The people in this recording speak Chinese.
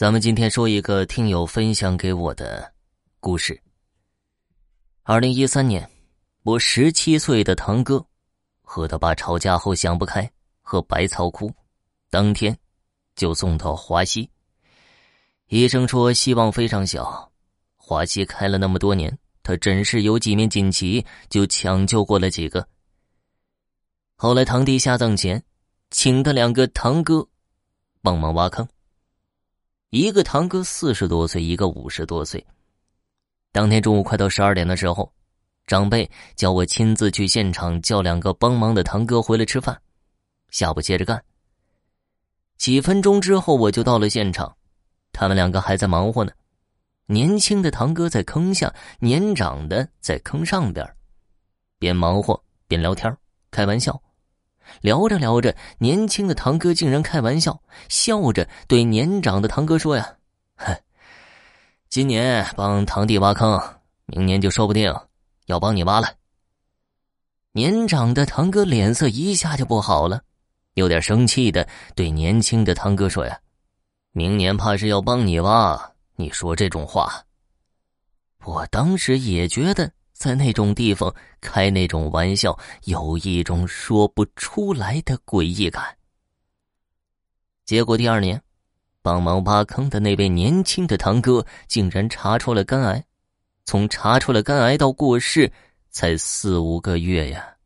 咱们今天说一个听友分享给我的故事。二零一三年，我十七岁的堂哥和他爸吵架后想不开，喝百草枯，当天就送到华西。医生说希望非常小，华西开了那么多年，他诊室有几面锦旗，就抢救过了几个。后来堂弟下葬前，请他两个堂哥帮忙挖坑。一个堂哥四十多岁，一个五十多岁。当天中午快到十二点的时候，长辈叫我亲自去现场叫两个帮忙的堂哥回来吃饭，下午接着干。几分钟之后，我就到了现场，他们两个还在忙活呢。年轻的堂哥在坑下，年长的在坑上边，边忙活边聊天开玩笑。聊着聊着，年轻的堂哥竟然开玩笑，笑着对年长的堂哥说：“呀，哼，今年帮堂弟挖坑，明年就说不定要帮你挖了。”年长的堂哥脸色一下就不好了，有点生气的对年轻的堂哥说：“呀，明年怕是要帮你挖，你说这种话。”我当时也觉得。在那种地方开那种玩笑，有一种说不出来的诡异感。结果第二年，帮忙挖坑的那位年轻的堂哥竟然查出了肝癌，从查出了肝癌到过世才四五个月呀。